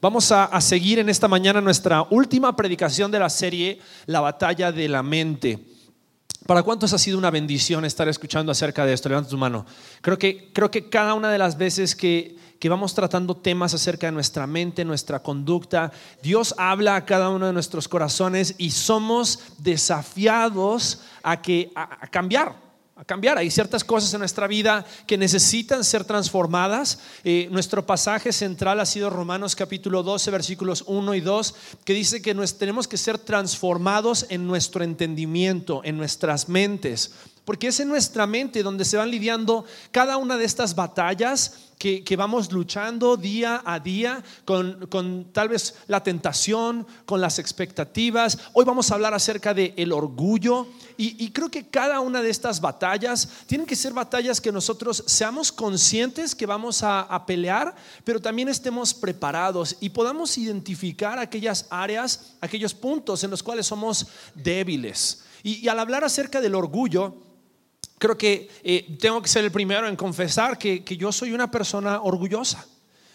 Vamos a, seguir en esta mañana nuestra última predicación de la serie La batalla de la mente. ¿Para cuántos ha sido una bendición estar escuchando acerca de esto? Levanta tu mano. Creo que, creo que cada una de las veces que, que vamos tratando temas acerca de nuestra mente, nuestra conducta, Dios habla a cada uno de nuestros corazones y somos desafiados a, que, a cambiar a cambiar. Hay ciertas cosas en nuestra vida que necesitan ser transformadas. Eh, nuestro pasaje central ha sido Romanos capítulo 12, versículos 1 y 2, que dice que nos, tenemos que ser transformados en nuestro entendimiento, en nuestras mentes. Porque es en nuestra mente donde se van lidiando cada una de estas batallas que, vamos luchando día a día con, tal vez la tentación, con las expectativas. Hoy vamos a hablar acerca de el orgullo y, creo que cada una de estas batallas tienen que ser batallas que nosotros seamos conscientes que vamos a, a pelear, pero también estemos preparados y podamos identificar aquellas áreas, aquellos puntos en los cuales somos débiles. y al hablar acerca del orgullo, creo que eh, tengo que ser el primero en confesar que, yo soy una persona orgullosa.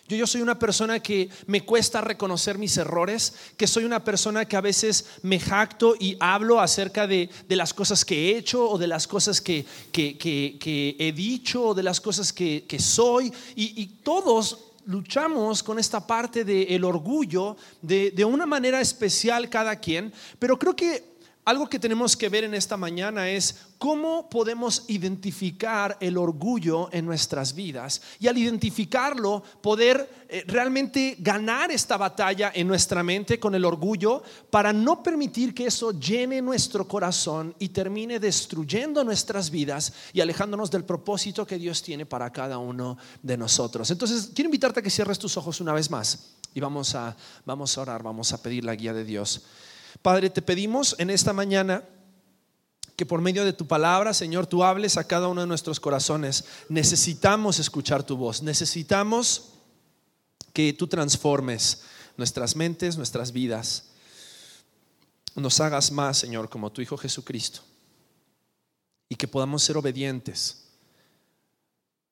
Yo, yo soy una persona que me cuesta reconocer mis errores, que soy una persona que a veces me jacto y hablo acerca de, las cosas que he hecho o de las cosas que, he dicho o de las cosas que, soy. Y, todos luchamos con esta parte del orgullo de, de una manera especial cada quien, pero creo que algo que tenemos que ver en esta mañana es cómo podemos identificar el orgullo en nuestras vidas y al identificarlo poder eh, realmente ganar esta batalla en nuestra mente con el orgullo para no permitir que eso llene nuestro corazón y termine destruyendo nuestras vidas y alejándonos del propósito que Dios tiene para cada uno de nosotros. Entonces, quiero invitarte a que cierres tus ojos una vez más y vamos a, vamos a orar, vamos a pedir la guía de Dios. Padre, te pedimos en esta mañana que por medio de tu palabra, Señor, tú hables a cada uno de nuestros corazones. Necesitamos escuchar tu voz, necesitamos que tú transformes nuestras mentes, nuestras vidas. Nos hagas más, Señor, como tu Hijo Jesucristo. Y que podamos ser obedientes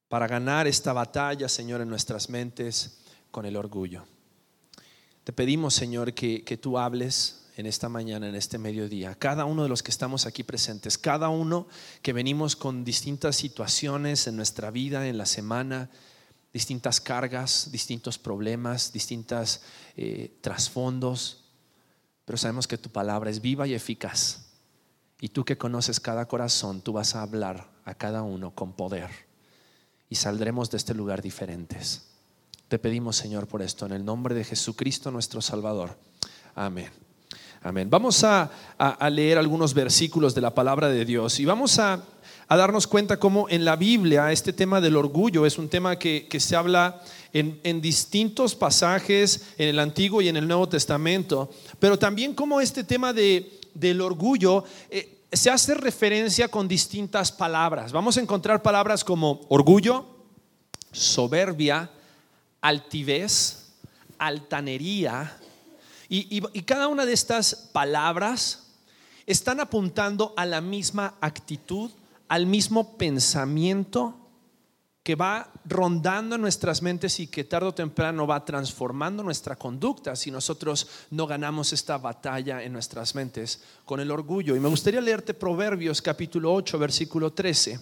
para ganar esta batalla, Señor, en nuestras mentes con el orgullo. Te pedimos, Señor, que, que tú hables en esta mañana, en este mediodía, cada uno de los que estamos aquí presentes, cada uno que venimos con distintas situaciones en nuestra vida, en la semana, distintas cargas, distintos problemas, distintos eh, trasfondos, pero sabemos que tu palabra es viva y eficaz. Y tú que conoces cada corazón, tú vas a hablar a cada uno con poder. Y saldremos de este lugar diferentes. Te pedimos, Señor, por esto, en el nombre de Jesucristo nuestro Salvador. Amén. Amén. Vamos a, leer algunos versículos de la palabra de Dios y vamos a, darnos cuenta cómo en la Biblia este tema del orgullo es un tema que, se habla en, distintos pasajes en el Antiguo y en el Nuevo Testamento, pero también cómo este tema de, del orgullo eh, se hace referencia con distintas palabras. Vamos a encontrar palabras como orgullo, soberbia, altivez, altanería, y, cada una de estas palabras están apuntando a la misma actitud, al mismo pensamiento que va rondando nuestras mentes y que tarde o temprano va transformando nuestra conducta si nosotros no ganamos esta batalla en nuestras mentes con el orgullo. Y me gustaría leerte Proverbios capítulo 8, versículo 13,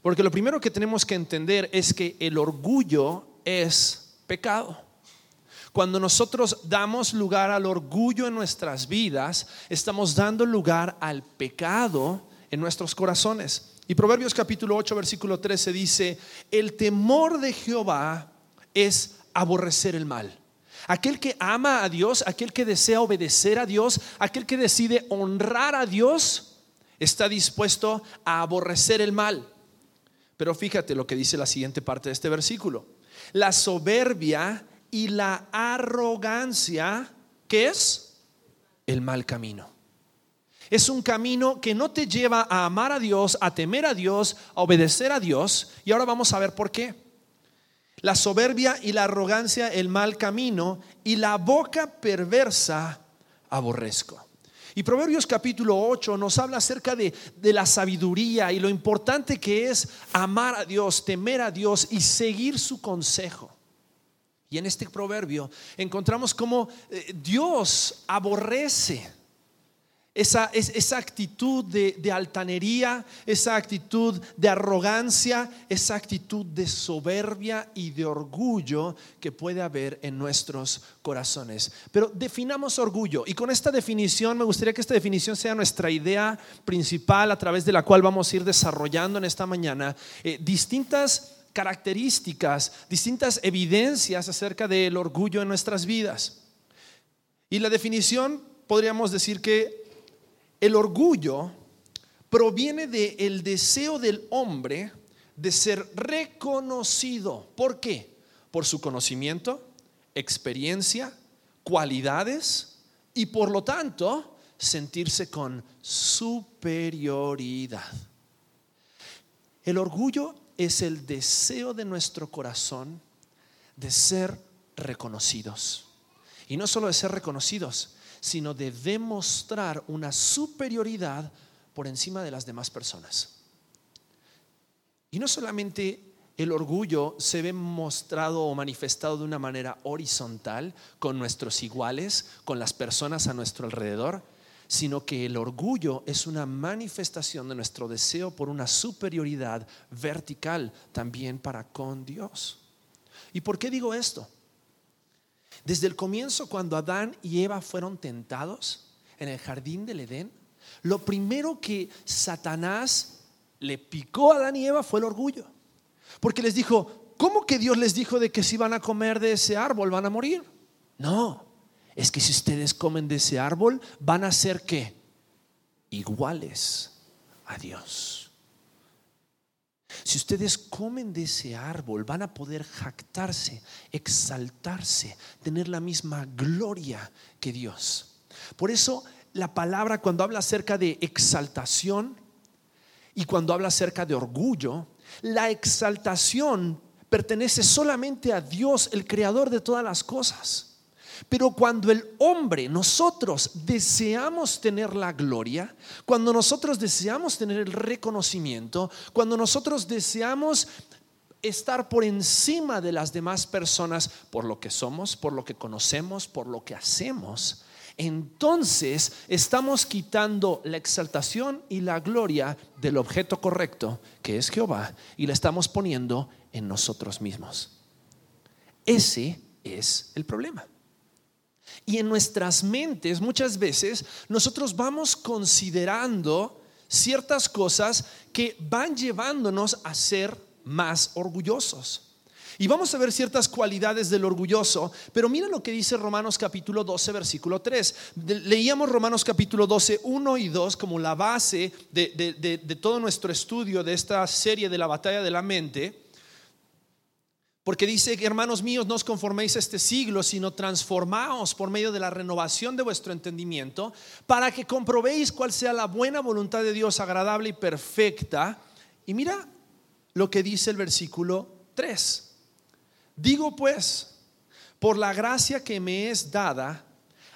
porque lo primero que tenemos que entender es que el orgullo es pecado. Cuando nosotros damos lugar al orgullo en nuestras vidas, estamos dando lugar al pecado en nuestros corazones. Y Proverbios capítulo 8, versículo 13 dice, el temor de Jehová es aborrecer el mal. Aquel que ama a Dios, aquel que desea obedecer a Dios, aquel que decide honrar a Dios, está dispuesto a aborrecer el mal. Pero fíjate lo que dice la siguiente parte de este versículo. La soberbia y la arrogancia, que es el mal camino. Es un camino que no te lleva a amar a Dios, a temer a Dios, a obedecer a Dios. Y ahora vamos a ver por qué. La soberbia y la arrogancia, el mal camino, y la boca perversa, aborrezco. Y Proverbios capítulo 8 nos habla acerca de, de, la sabiduría y lo importante que es amar a Dios, temer a Dios y seguir su consejo. Y en este proverbio encontramos cómo eh, Dios aborrece esa, esa actitud de, altanería, esa actitud de arrogancia, esa actitud de soberbia y de orgullo que puede haber en nuestros corazones. Pero definamos orgullo y con esta definición me gustaría que esta definición sea nuestra idea principal a través de la cual vamos a ir desarrollando en esta mañana eh, distintas características, distintas evidencias acerca del orgullo en nuestras vidas. Y la definición podríamos decir que el orgullo proviene del deseo del hombre de ser reconocido. ¿Por qué? Por su conocimiento, experiencia, cualidades y por lo tanto sentirse con superioridad. El orgullo es el deseo de nuestro corazón de ser reconocidos. Y no solo de ser reconocidos, sino de demostrar una superioridad por encima de las demás personas. Y no solamente el orgullo se ve mostrado o manifestado de una manera horizontal con nuestros iguales, con las personas a nuestro alrededor, sino que el orgullo es una manifestación de nuestro deseo por una superioridad vertical también para con Dios. ¿Y por qué digo esto? Desde el comienzo, cuando Adán y Eva fueron tentados en el jardín del Edén, lo primero que Satanás le picó a Adán y Eva fue el orgullo. Porque les dijo, ¿cómo que Dios les dijo de que si van a comer de ese árbol van a morir? No, es que si ustedes comen de ese árbol van a ser qué? Iguales a Dios. Si ustedes comen de ese árbol, van a poder jactarse, exaltarse, tener la misma gloria que Dios. Por eso la palabra cuando habla acerca de exaltación y cuando habla acerca de orgullo, la exaltación pertenece solamente a Dios, el creador de todas las cosas. Pero cuando el hombre, nosotros deseamos tener la gloria, cuando nosotros deseamos tener el reconocimiento, cuando nosotros deseamos estar por encima de las demás personas por lo que somos, por lo que conocemos, por lo que hacemos, entonces estamos quitando la exaltación y la gloria del objeto correcto, que es Jehová, y la estamos poniendo en nosotros mismos. Ese es el problema. Y en nuestras mentes muchas veces nosotros vamos considerando ciertas cosas que van llevándonos a ser más orgullosos. Y vamos a ver ciertas cualidades del orgulloso, pero mira lo que dice Romanos capítulo 12, versículo 3. leíamos Romanos capítulo 12, 1 y 2 como la base de, de todo nuestro estudio de esta serie de la batalla de la mente. Porque dice, hermanos míos, no os conforméis este siglo, sino transformaos por medio de la renovación de vuestro entendimiento, para que comprobéis cuál sea la buena voluntad de Dios, agradable y perfecta. Y mira lo que dice el versículo 3. Digo pues, por la gracia que me es dada,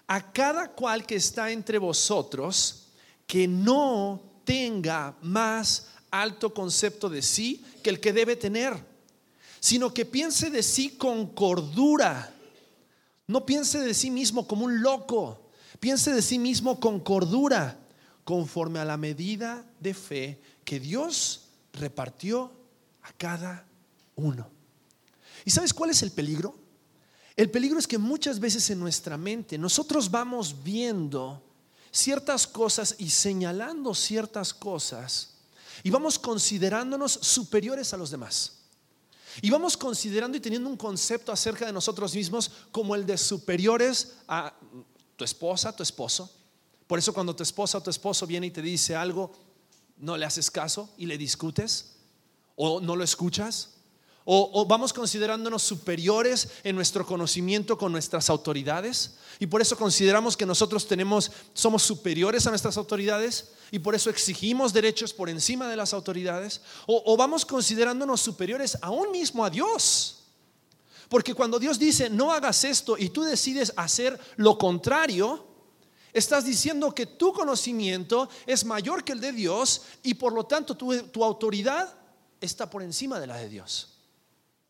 a cada cual que está entre vosotros, que no tenga más alto concepto de sí que el que debe tener sino que piense de sí con cordura. No piense de sí mismo como un loco, piense de sí mismo con cordura, conforme a la medida de fe que Dios repartió a cada uno. ¿Y sabes cuál es el peligro? El peligro es que muchas veces en nuestra mente nosotros vamos viendo ciertas cosas y señalando ciertas cosas y vamos considerándonos superiores a los demás. Y vamos considerando y teniendo un concepto acerca de nosotros mismos como el de superiores a tu esposa, tu esposo. Por eso cuando tu esposa o tu esposo viene y te dice algo, no le haces caso y le discutes o no lo escuchas o, vamos considerándonos superiores en nuestro conocimiento con nuestras autoridades y por eso consideramos que nosotros tenemos, somos superiores a nuestras autoridades y por eso exigimos derechos por encima de las autoridades. O, vamos considerándonos superiores aún mismo a Dios. Porque cuando Dios dice, no hagas esto y tú decides hacer lo contrario, estás diciendo que tu conocimiento es mayor que el de Dios y por lo tanto tu, tu autoridad está por encima de la de Dios.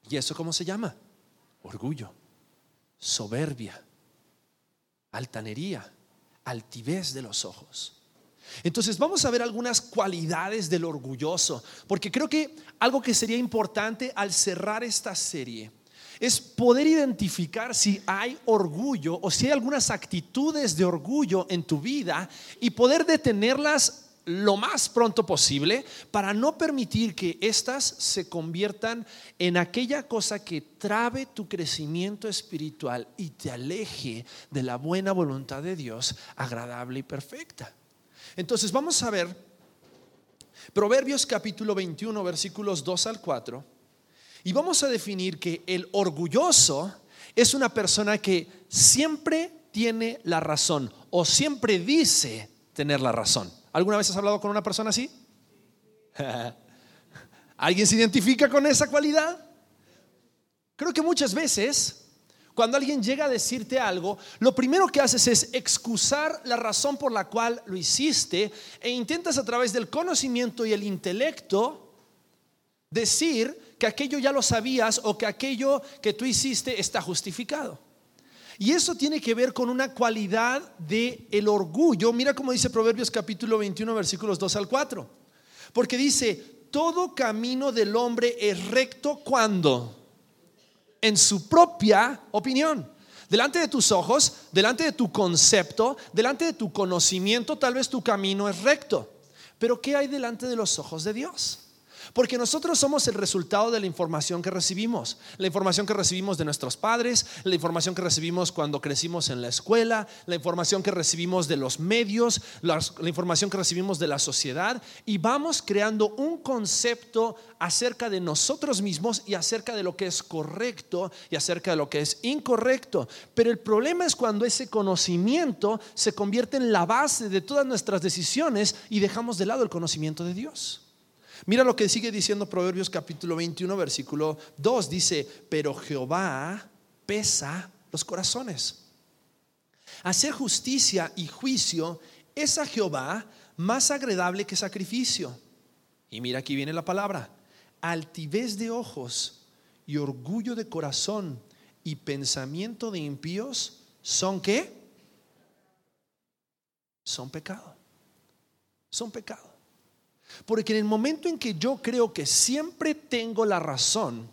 ¿Y eso cómo se llama? Orgullo. soberbia, altanería, altivez de los ojos. Entonces vamos a ver algunas cualidades del orgulloso, porque creo que algo que sería importante al cerrar esta serie es poder identificar si hay orgullo o si hay algunas actitudes de orgullo en tu vida y poder detenerlas lo más pronto posible para no permitir que éstas se conviertan en aquella cosa que trabe tu crecimiento espiritual y te aleje de la buena voluntad de Dios agradable y perfecta. Entonces vamos a ver Proverbios capítulo 21 versículos 2 al 4 y vamos a definir que el orgulloso es una persona que siempre tiene la razón o siempre dice tener la razón. ¿Alguna vez has hablado con una persona así? ¿Alguien se identifica con esa cualidad? Creo que muchas veces, cuando alguien llega a decirte algo, lo primero que haces es excusar la razón por la cual lo hiciste e intentas a través del conocimiento y el intelecto decir que aquello ya lo sabías o que aquello que tú hiciste está justificado. Y eso tiene que ver con una cualidad de el orgullo. Mira cómo dice Proverbios capítulo 21 versículos 2 al 4. Porque dice, todo camino del hombre es recto cuando en su propia opinión. Delante de tus ojos, delante de tu concepto, delante de tu conocimiento, tal vez tu camino es recto. Pero ¿qué hay delante de los ojos de Dios? Porque nosotros somos el resultado de la información que recibimos. La información que recibimos de nuestros padres, la información que recibimos cuando crecimos en la escuela, la información que recibimos de los medios, la, información que recibimos de la sociedad. Y vamos creando un concepto acerca de nosotros mismos y acerca de lo que es correcto y acerca de lo que es incorrecto. Pero el problema es cuando ese conocimiento se convierte en la base de todas nuestras decisiones y dejamos de lado el conocimiento de Dios. Mira lo que sigue diciendo Proverbios capítulo 21, versículo 2. Dice, pero Jehová pesa los corazones. Hacer justicia y juicio es a Jehová más agradable que sacrificio. Y mira, aquí viene la palabra. Altivez de ojos y orgullo de corazón y pensamiento de impíos son qué? Son pecado. Son pecado. Porque en el momento en que yo creo que siempre tengo la razón,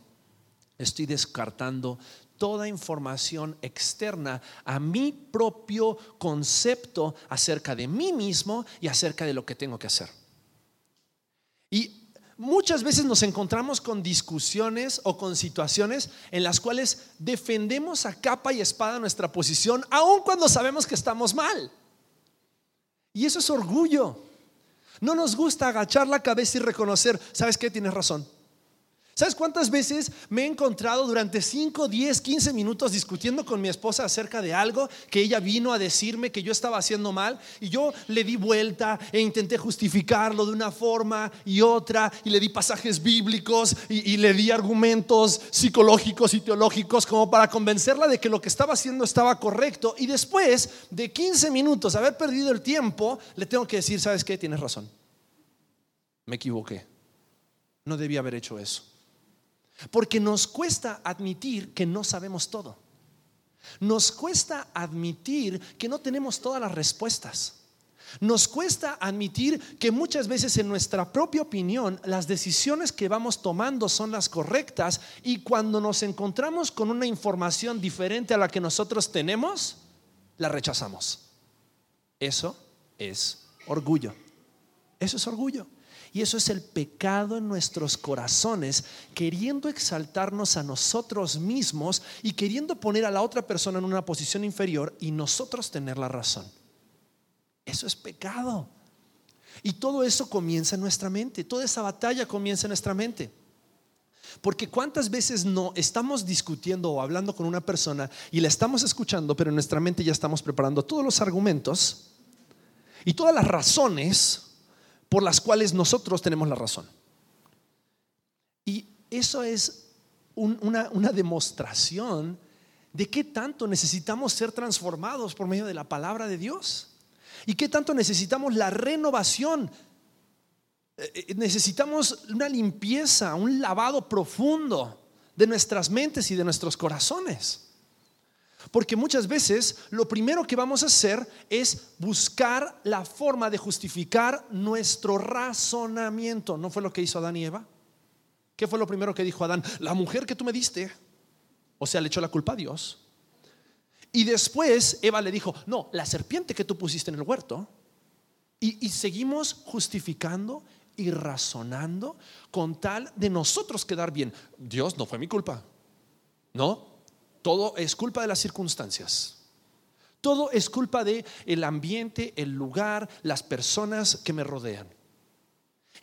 estoy descartando toda información externa a mi propio concepto acerca de mí mismo y acerca de lo que tengo que hacer. Y muchas veces nos encontramos con discusiones o con situaciones en las cuales defendemos a capa y espada nuestra posición, aun cuando sabemos que estamos mal. Y eso es orgullo. No nos gusta agachar la cabeza y reconocer, ¿sabes qué? Tienes razón. ¿Sabes cuántas veces me he encontrado durante 5, 10, 15 minutos discutiendo con mi esposa acerca de algo que ella vino a decirme que yo estaba haciendo mal y yo le di vuelta e intenté justificarlo de una forma y otra y le di pasajes bíblicos y, le di argumentos psicológicos y teológicos como para convencerla de que lo que estaba haciendo estaba correcto y después de 15 minutos haber perdido el tiempo le tengo que decir, ¿sabes qué? Tienes razón. Me equivoqué. No debía haber hecho eso. Porque nos cuesta admitir que no sabemos todo. Nos cuesta admitir que no tenemos todas las respuestas. Nos cuesta admitir que muchas veces en nuestra propia opinión las decisiones que vamos tomando son las correctas y cuando nos encontramos con una información diferente a la que nosotros tenemos, la rechazamos. Eso es orgullo. Eso es orgullo. Y eso es el pecado en nuestros corazones, queriendo exaltarnos a nosotros mismos y queriendo poner a la otra persona en una posición inferior y nosotros tener la razón. Eso es pecado. Y todo eso comienza en nuestra mente, toda esa batalla comienza en nuestra mente. Porque cuántas veces no estamos discutiendo o hablando con una persona y la estamos escuchando, pero en nuestra mente ya estamos preparando todos los argumentos y todas las razones por las cuales nosotros tenemos la razón. Y eso es una, una demostración de qué tanto necesitamos ser transformados por medio de la palabra de Dios y qué tanto necesitamos la renovación. Eh, eh, necesitamos una limpieza, un lavado profundo de nuestras mentes y de nuestros corazones. Porque muchas veces lo primero que vamos a hacer es buscar la forma de justificar nuestro razonamiento. ¿No fue lo que hizo Adán y Eva? ¿Qué fue lo primero que dijo Adán? La mujer que tú me diste. O sea, le echó la culpa a Dios. Y después Eva le dijo, no, la serpiente que tú pusiste en el huerto. Y, y seguimos justificando y razonando con tal de nosotros quedar bien. Dios no fue mi culpa. No, todo es culpa de las circunstancias. Todo es culpa de el ambiente, el lugar, las personas que me rodean.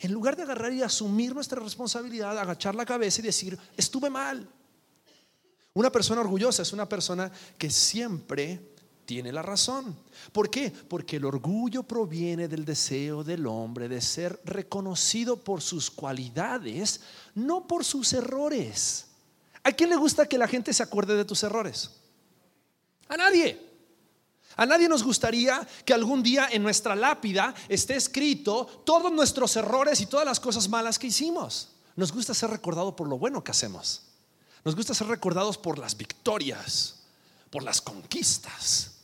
En lugar de agarrar y asumir nuestra responsabilidad, agachar la cabeza y decir, estuve mal. Una persona orgullosa es una persona que siempre tiene la razón. ¿Por qué? Porque el orgullo proviene del deseo del hombre de ser reconocido por sus cualidades, no por sus errores. ¿A quién le gusta que la gente se acuerde de tus errores? A nadie. A nadie nos gustaría que algún día en nuestra lápida esté escrito todos nuestros errores y todas las cosas malas que hicimos. Nos gusta ser recordado por lo bueno que hacemos. Nos gusta ser recordados por las victorias, por las conquistas.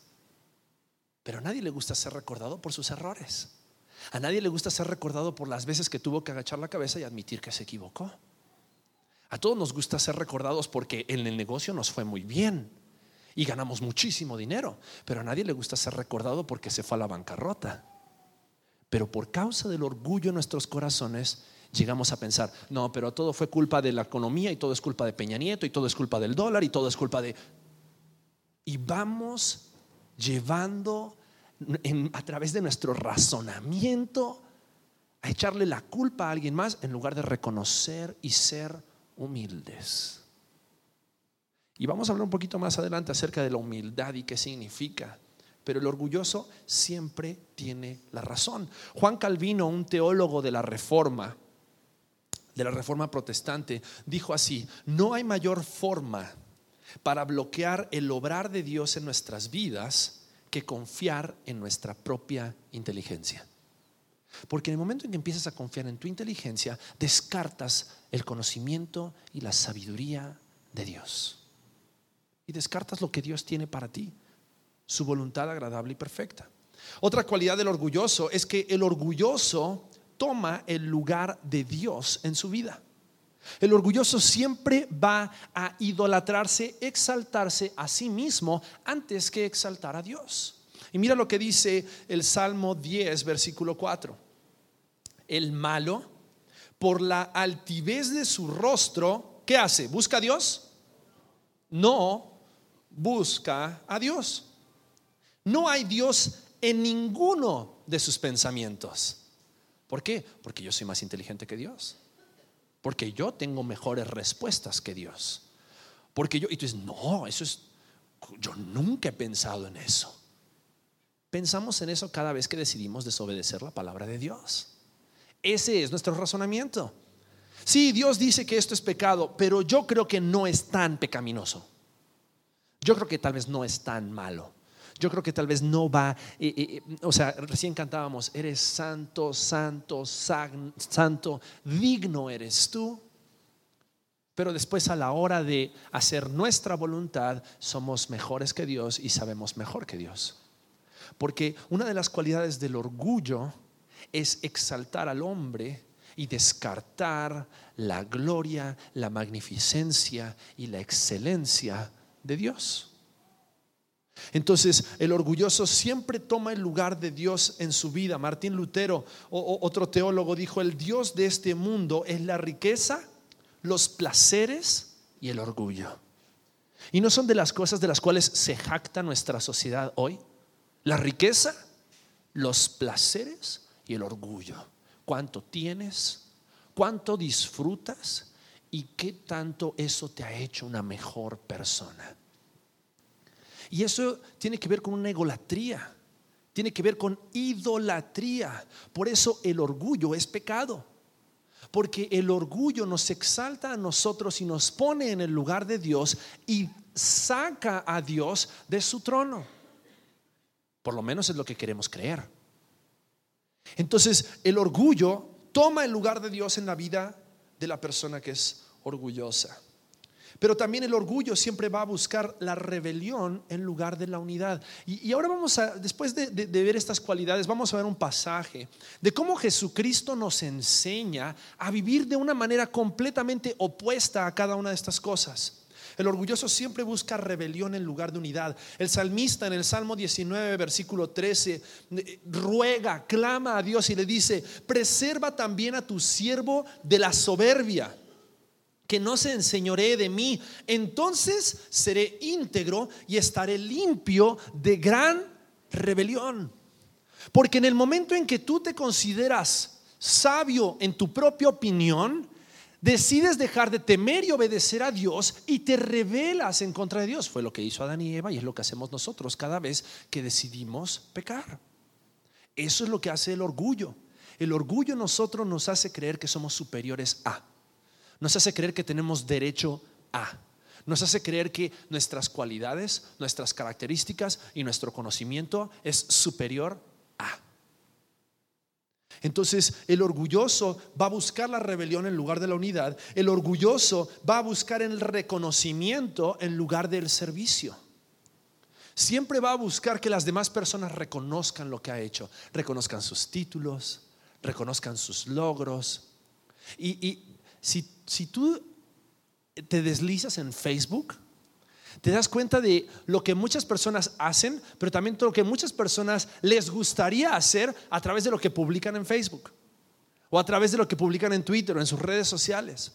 Pero a nadie le gusta ser recordado por sus errores. A nadie le gusta ser recordado por las veces que tuvo que agachar la cabeza y admitir que se equivocó. A todos nos gusta ser recordados porque en el negocio nos fue muy bien y ganamos muchísimo dinero, pero a nadie le gusta ser recordado porque se fue a la bancarrota. Pero por causa del orgullo en nuestros corazones, llegamos a pensar, no, pero todo fue culpa de la economía y todo es culpa de Peña Nieto y todo es culpa del dólar y todo es culpa de... Y vamos llevando a través de nuestro razonamiento a echarle la culpa a alguien más en lugar de reconocer y ser humildes. Y vamos a hablar un poquito más adelante acerca de la humildad y qué significa. Pero el orgulloso siempre tiene la razón. Juan Calvino, un teólogo de la Reforma, de la Reforma protestante, dijo así, no hay mayor forma para bloquear el obrar de Dios en nuestras vidas que confiar en nuestra propia inteligencia. Porque en el momento en que empiezas a confiar en tu inteligencia, descartas el conocimiento y la sabiduría de Dios. Y descartas lo que Dios tiene para ti, su voluntad agradable y perfecta. Otra cualidad del orgulloso es que el orgulloso toma el lugar de Dios en su vida. El orgulloso siempre va a idolatrarse, exaltarse a sí mismo antes que exaltar a Dios. Y mira lo que dice el Salmo 10, versículo 4. El malo, por la altivez de su rostro, ¿qué hace? ¿Busca a Dios? No, busca a Dios. No hay Dios en ninguno de sus pensamientos. ¿Por qué? Porque yo soy más inteligente que Dios. Porque yo tengo mejores respuestas que Dios. Porque yo, y tú dices, no, eso es, yo nunca he pensado en eso. Pensamos en eso cada vez que decidimos desobedecer la palabra de Dios. Ese es nuestro razonamiento. Sí, Dios dice que esto es pecado, pero yo creo que no es tan pecaminoso. Yo creo que tal vez no es tan malo. Yo creo que tal vez no va, eh, eh, eh, o sea, recién cantábamos, eres santo, santo, santo, digno eres tú. Pero después a la hora de hacer nuestra voluntad, somos mejores que Dios y sabemos mejor que Dios. Porque una de las cualidades del orgullo es exaltar al hombre y descartar la gloria, la magnificencia y la excelencia de Dios. Entonces, el orgulloso siempre toma el lugar de Dios en su vida. Martín Lutero, otro teólogo, dijo, el Dios de este mundo es la riqueza, los placeres y el orgullo. Y no son de las cosas de las cuales se jacta nuestra sociedad hoy. La riqueza, los placeres y el orgullo. ¿Cuánto tienes? ¿Cuánto disfrutas? ¿Y qué tanto eso te ha hecho una mejor persona? Y eso tiene que ver con una egolatría, tiene que ver con idolatría. Por eso el orgullo es pecado. Porque el orgullo nos exalta a nosotros y nos pone en el lugar de Dios y saca a Dios de su trono. Por lo menos es lo que queremos creer. Entonces, el orgullo toma el lugar de Dios en la vida de la persona que es orgullosa. Pero también el orgullo siempre va a buscar la rebelión en lugar de la unidad. Y, ahora vamos a, después de, de, ver estas cualidades, vamos a ver un pasaje de cómo Jesucristo nos enseña a vivir de una manera completamente opuesta a cada una de estas cosas. El orgulloso siempre busca rebelión en lugar de unidad. El salmista en el Salmo 19, versículo 13, eh, ruega, clama a Dios y le dice, preserva también a tu siervo de la soberbia que no se enseñoree de mí, entonces seré íntegro y estaré limpio de gran rebelión. Porque en el momento en que tú te consideras sabio en tu propia opinión, decides dejar de temer y obedecer a Dios y te rebelas en contra de Dios. Fue lo que hizo Adán y Eva y es lo que hacemos nosotros cada vez que decidimos pecar. Eso es lo que hace el orgullo. El orgullo nosotros nos hace creer que somos superiores a nos hace creer que tenemos derecho a. Nos hace creer que nuestras cualidades, nuestras características y nuestro conocimiento es superior. Entonces el orgulloso va a buscar la rebelión en lugar de la unidad. El orgulloso va a buscar el reconocimiento en lugar del servicio. Siempre va a buscar que las demás personas reconozcan lo que ha hecho, reconozcan sus títulos, reconozcan sus logros. Y, y si, tú te deslizas en Facebook, te das cuenta de lo que muchas personas hacen, pero también lo que muchas personas les gustaría hacer a través de lo que publican en Facebook o a través de lo que publican en Twitter o en sus redes sociales.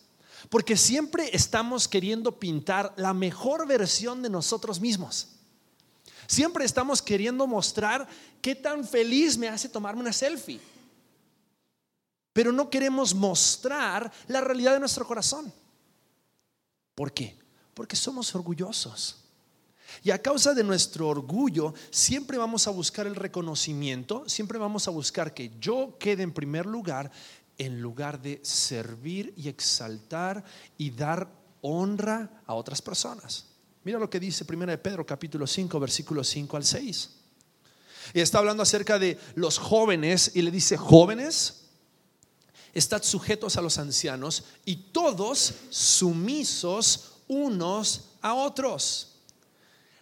Porque siempre estamos queriendo pintar la mejor versión de nosotros mismos. Siempre estamos queriendo mostrar qué tan feliz me hace tomarme una selfie pero no queremos mostrar la realidad de nuestro corazón. ¿Por qué? Porque somos orgullosos. Y a causa de nuestro orgullo, siempre vamos a buscar el reconocimiento, siempre vamos a buscar que yo quede en primer lugar en lugar de servir y exaltar y dar honra a otras personas. Mira lo que dice 1 de Pedro capítulo 5 versículos 5 al 6. Y está hablando acerca de los jóvenes y le dice, jóvenes, estad sujetos a los ancianos y todos sumisos unos a otros.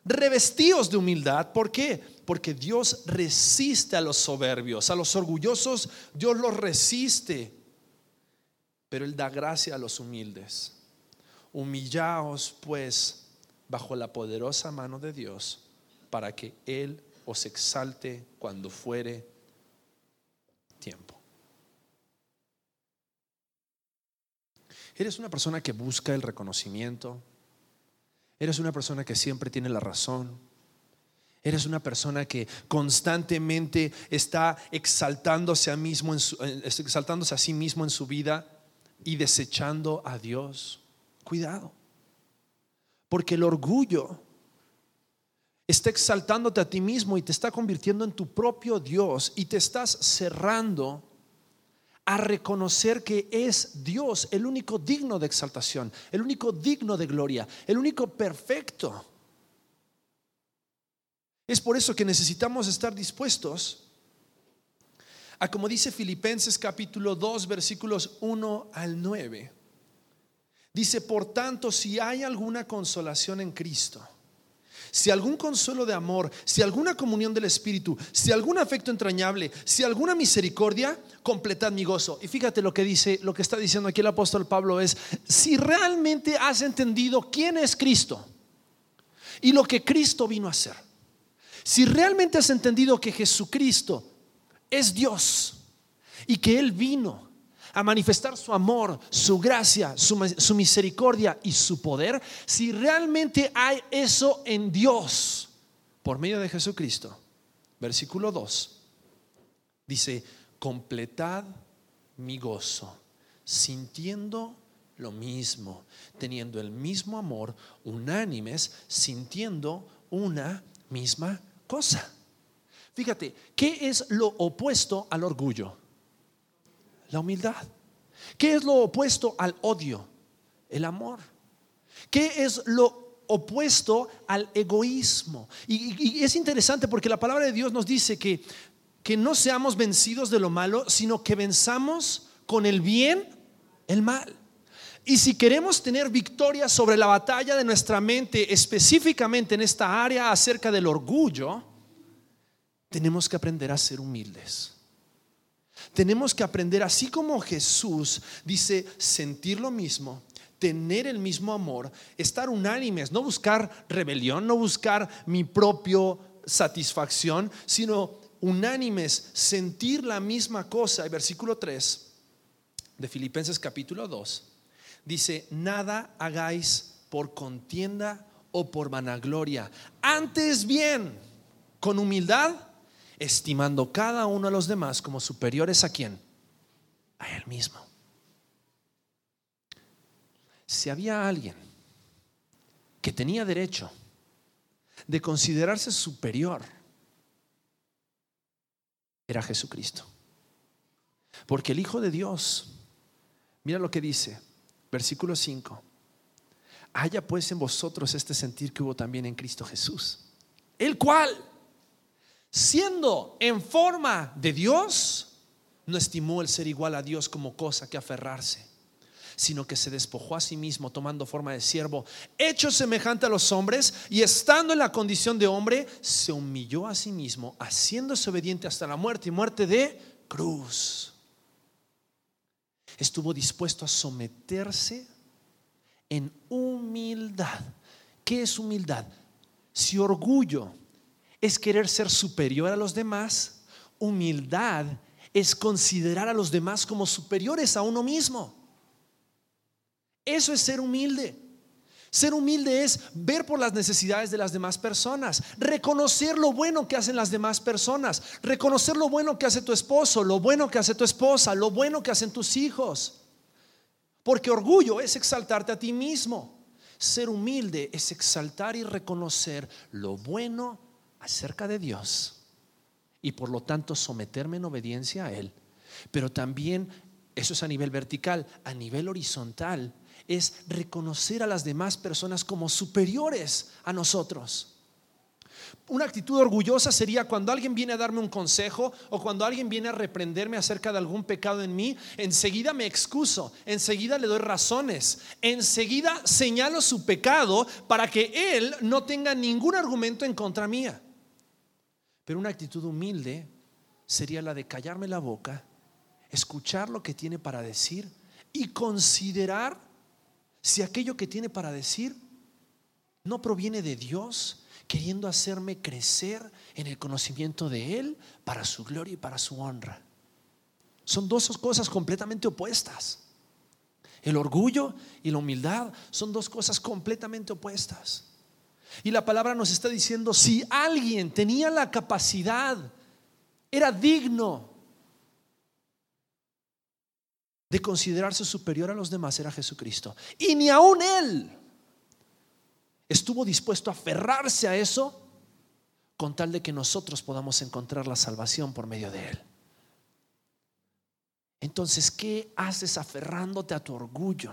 Revestidos de humildad, ¿por qué? Porque Dios resiste a los soberbios, a los orgullosos Dios los resiste, pero Él da gracia a los humildes. Humillaos pues bajo la poderosa mano de Dios para que Él os exalte cuando fuere tiempo. ¿Eres una persona que busca el reconocimiento? ¿Eres una persona que siempre tiene la razón? ¿Eres una persona que constantemente está exaltándose a, mismo exaltándose a sí mismo en su vida y desechando a Dios? Cuidado. Porque el orgullo está exaltándote a ti mismo y te está convirtiendo en tu propio Dios y te estás cerrando a reconocer que es Dios el único digno de exaltación, el único digno de gloria, el único perfecto. Es por eso que necesitamos estar dispuestos a, como dice Filipenses capítulo 2, versículos 1 al 9. Dice, por tanto, si hay alguna consolación en Cristo, si algún consuelo de amor, si alguna comunión del Espíritu, si algún afecto entrañable, si alguna misericordia, completad mi gozo. Y fíjate lo que dice, lo que está diciendo aquí el apóstol Pablo es, si realmente has entendido quién es Cristo y lo que Cristo vino a hacer, si realmente has entendido que Jesucristo es Dios y que Él vino a manifestar su amor, su gracia, su, misericordia y su poder, si realmente hay eso en Dios por medio de Jesucristo. Versículo 2 dice, completad mi gozo, sintiendo lo mismo, teniendo el mismo amor, unánimes, sintiendo una misma cosa. Fíjate, ¿qué es lo opuesto al orgullo? La humildad. ¿Qué es lo opuesto al odio? El amor. ¿Qué es lo opuesto al egoísmo? Y, es interesante porque la palabra de Dios nos dice que, que no seamos vencidos de lo malo, sino que venzamos con el bien el mal. Y si queremos tener victoria sobre la batalla de nuestra mente, específicamente en esta área acerca del orgullo, tenemos que aprender a ser humildes. Tenemos que aprender, así como Jesús dice, sentir lo mismo, tener el mismo amor, estar unánimes, no buscar rebelión, no buscar mi propio satisfacción, sino unánimes, sentir la misma cosa. El versículo 3 de Filipenses capítulo 2 dice, nada hagáis por contienda o por vanagloria, antes bien, con humildad, estimando cada uno a los demás como superiores a quién? A él mismo. Si había alguien que tenía derecho de considerarse superior, era Jesucristo. Porque el Hijo de Dios, mira lo que dice, versículo 5, haya pues en vosotros este sentir que hubo también en Cristo Jesús, el cual, siendo en forma de Dios, no estimó el ser igual a Dios como cosa que aferrarse sino que se despojó a sí mismo tomando forma de siervo, hecho semejante a los hombres y estando en la condición de hombre, se humilló a sí mismo, haciéndose obediente hasta la muerte y muerte de cruz. Estuvo dispuesto a someterse en humildad. ¿Qué es humildad? Si orgullo es querer ser superior a los demás, humildad es considerar a los demás como superiores a uno mismo. Eso es ser humilde. Ser humilde es ver por las necesidades de las demás personas, reconocer lo bueno que hacen las demás personas, reconocer lo bueno que hace tu esposo, lo bueno que hace tu esposa, lo bueno que hacen tus hijos. Porque orgullo es exaltarte a ti mismo. Ser humilde es exaltar y reconocer lo bueno acerca de Dios y por lo tanto someterme en obediencia a Él. Pero también, eso es a nivel vertical, a nivel horizontal, es reconocer a las demás personas como superiores a nosotros. Una actitud orgullosa sería cuando alguien viene a darme un consejo o cuando alguien viene a reprenderme acerca de algún pecado en mí, enseguida me excuso, enseguida le doy razones, enseguida señalo su pecado para que él no tenga ningún argumento en contra mía. Pero una actitud humilde sería la de callarme la boca, escuchar lo que tiene para decir y considerar si aquello que tiene para decir no proviene de Dios, queriendo hacerme crecer en el conocimiento de Él para su gloria y para su honra. Son dos cosas completamente opuestas. El orgullo y la humildad son dos cosas completamente opuestas. Y la palabra nos está diciendo, si alguien tenía la capacidad, era digno de considerarse superior a los demás era Jesucristo. Y ni aún Él estuvo dispuesto a aferrarse a eso con tal de que nosotros podamos encontrar la salvación por medio de Él. Entonces, ¿qué haces aferrándote a tu orgullo?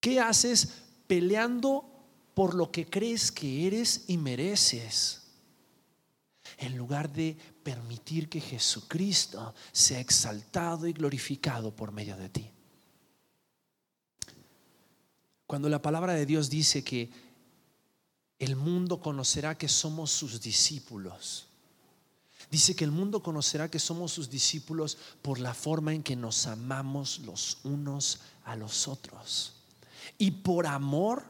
¿Qué haces peleando por lo que crees que eres y mereces? En lugar de permitir que Jesucristo sea exaltado y glorificado por medio de ti. Cuando la palabra de Dios dice que el mundo conocerá que somos sus discípulos, dice que el mundo conocerá que somos sus discípulos por la forma en que nos amamos los unos a los otros. Y por amor,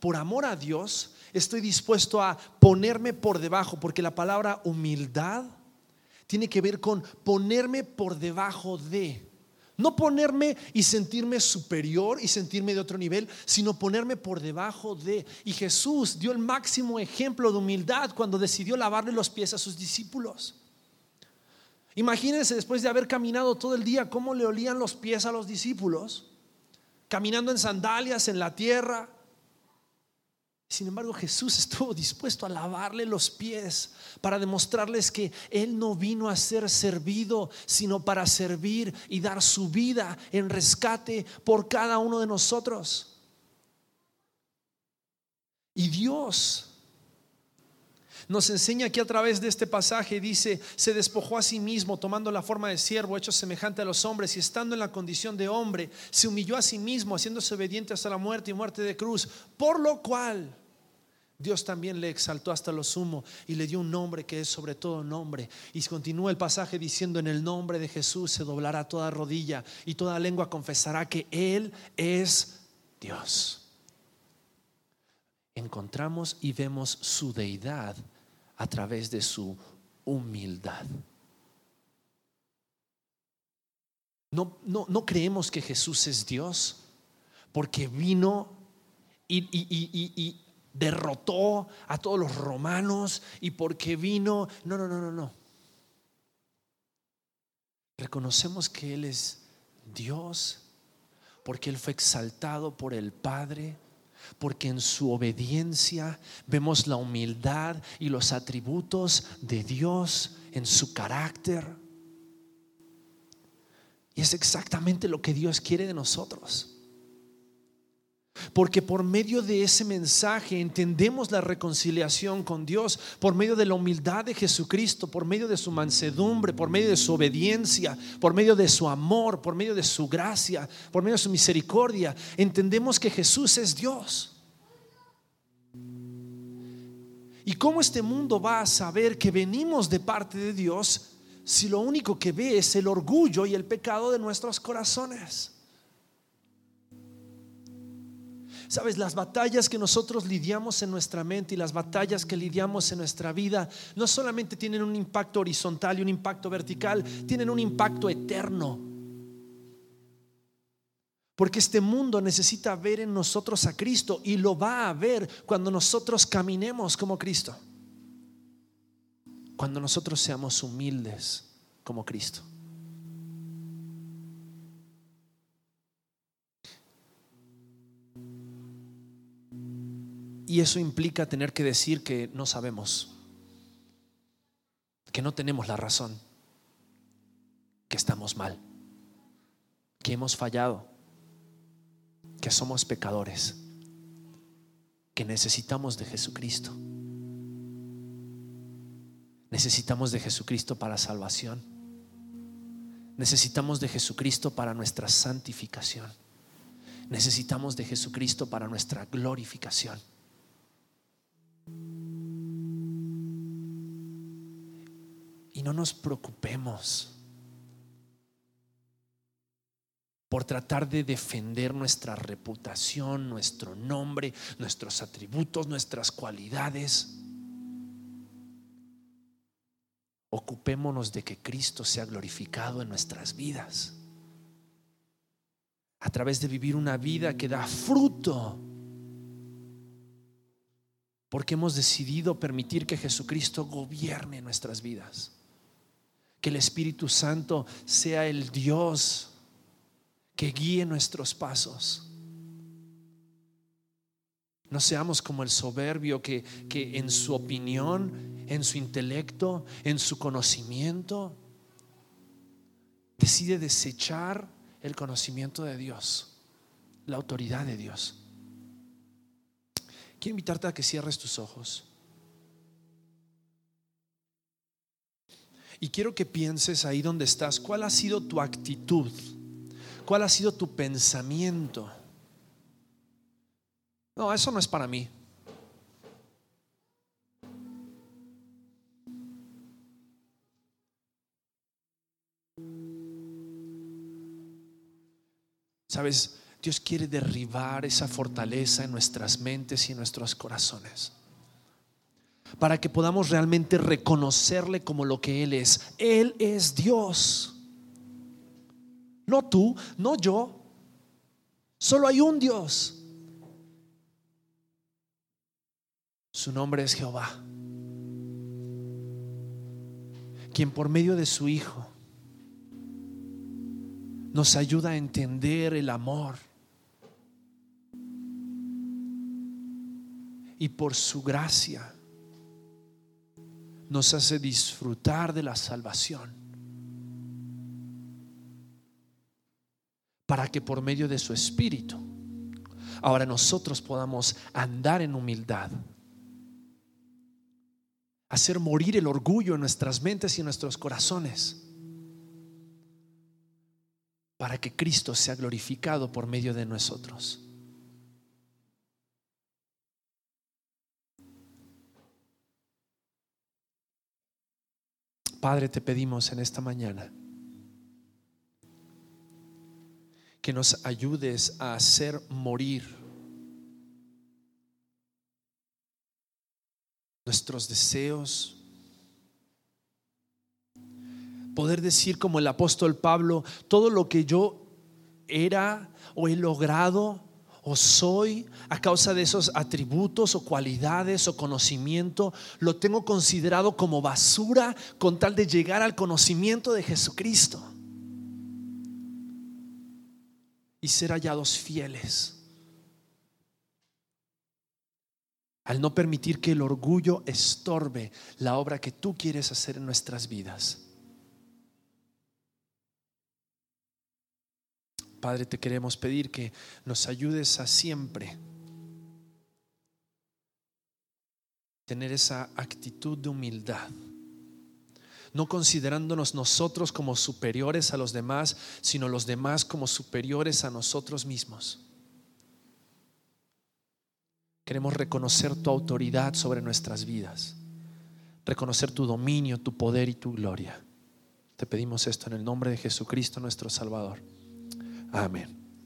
por amor a Dios, estoy dispuesto a ponerme por debajo, porque la palabra humildad tiene que ver con ponerme por debajo de. No ponerme y sentirme superior y sentirme de otro nivel, sino ponerme por debajo de. Y Jesús dio el máximo ejemplo de humildad cuando decidió lavarle los pies a sus discípulos. Imagínense después de haber caminado todo el día cómo le olían los pies a los discípulos, caminando en sandalias en la tierra, sin embargo, Jesús estuvo dispuesto a lavarle los pies para demostrarles que Él no vino a ser servido, sino para servir y dar su vida en rescate por cada uno de nosotros. Y Dios, Nos enseña aquí a través de este pasaje, dice, se despojó a sí mismo, tomando la forma de siervo, hecho semejante a los hombres, y estando en la condición de hombre, se humilló a sí mismo, haciéndose obediente hasta la muerte y muerte de cruz, por lo cual Dios también le exaltó hasta lo sumo y le dio un nombre que es sobre todo nombre. Y continúa el pasaje diciendo, en el nombre de Jesús se doblará toda rodilla y toda lengua confesará que Él es Dios encontramos y vemos su deidad a través de su humildad. No, no, no creemos que Jesús es Dios porque vino y, y, derrotó a todos los romanos y porque vino... No, no, no, no, no. Reconocemos que Él es Dios porque Él fue exaltado por el Padre porque en su obediencia vemos la humildad y los atributos de Dios en su carácter. Y es exactamente lo que Dios quiere de nosotros. Porque por medio de ese mensaje entendemos la reconciliación con Dios, por medio de la humildad de Jesucristo, por medio de su mansedumbre, por medio de su obediencia, por medio de su amor, por medio de su gracia, por medio de su misericordia. Entendemos que Jesús es Dios. ¿Y cómo este mundo va a saber que venimos de parte de Dios si lo único que ve es el orgullo y el pecado de nuestros corazones? Sabes, las batallas que nosotros lidiamos en nuestra mente y las batallas que lidiamos en nuestra vida no solamente tienen un impacto horizontal y un impacto vertical, tienen un impacto eterno. Porque este mundo necesita ver en nosotros a Cristo y lo va a ver cuando nosotros caminemos como Cristo. Cuando nosotros seamos humildes como Cristo. Y eso implica tener que decir que no sabemos, que no tenemos la razón, que estamos mal, que hemos fallado, que somos pecadores, que necesitamos de Jesucristo. Necesitamos de Jesucristo para salvación. Necesitamos de Jesucristo para nuestra santificación. Necesitamos de Jesucristo para nuestra glorificación. Y no nos preocupemos por tratar de defender nuestra reputación, nuestro nombre, nuestros atributos, nuestras cualidades. Ocupémonos de que Cristo sea glorificado en nuestras vidas. A través de vivir una vida que da fruto. Porque hemos decidido permitir que Jesucristo gobierne nuestras vidas que el Espíritu Santo sea el Dios que guíe nuestros pasos. No seamos como el soberbio que, que, en su opinión, en su intelecto, en su conocimiento, decide desechar el conocimiento de Dios, la autoridad de Dios. Quiero invitarte a que cierres tus ojos. Y quiero que pienses ahí donde estás, ¿cuál ha sido tu actitud? ¿Cuál ha sido tu pensamiento? No, eso no es para mí. Sabes, Dios quiere derribar esa fortaleza en nuestras mentes y en nuestros corazones para que podamos realmente reconocerle como lo que Él es. Él es Dios. No tú, no yo. Solo hay un Dios. Su nombre es Jehová, quien por medio de su Hijo nos ayuda a entender el amor. Y por su gracia nos hace disfrutar de la salvación. Para que por medio de su Espíritu, ahora nosotros podamos andar en humildad. hacer morir el orgullo en nuestras mentes y en nuestros corazones, para que Cristo sea glorificado por medio de nosotros. Padre, te pedimos en esta mañana que nos ayudes a hacer morir nuestros deseos. Poder decir como el apóstol Pablo, todo lo que yo era o he logrado o soy a causa de esos atributos o cualidades o conocimiento, lo tengo considerado como basura con tal de llegar al conocimiento de Jesucristo y ser hallados fieles. al no permitir que el orgullo estorbe la obra que tú quieres hacer en nuestras vidas. Padre, te queremos pedir que nos ayudes a siempre tener esa actitud de humildad, no considerándonos nosotros como superiores a los demás, sino los demás como superiores a nosotros mismos. Queremos reconocer tu autoridad sobre nuestras vidas, reconocer tu dominio, tu poder y tu gloria. Te pedimos esto en el nombre de Jesucristo nuestro Salvador. Amén.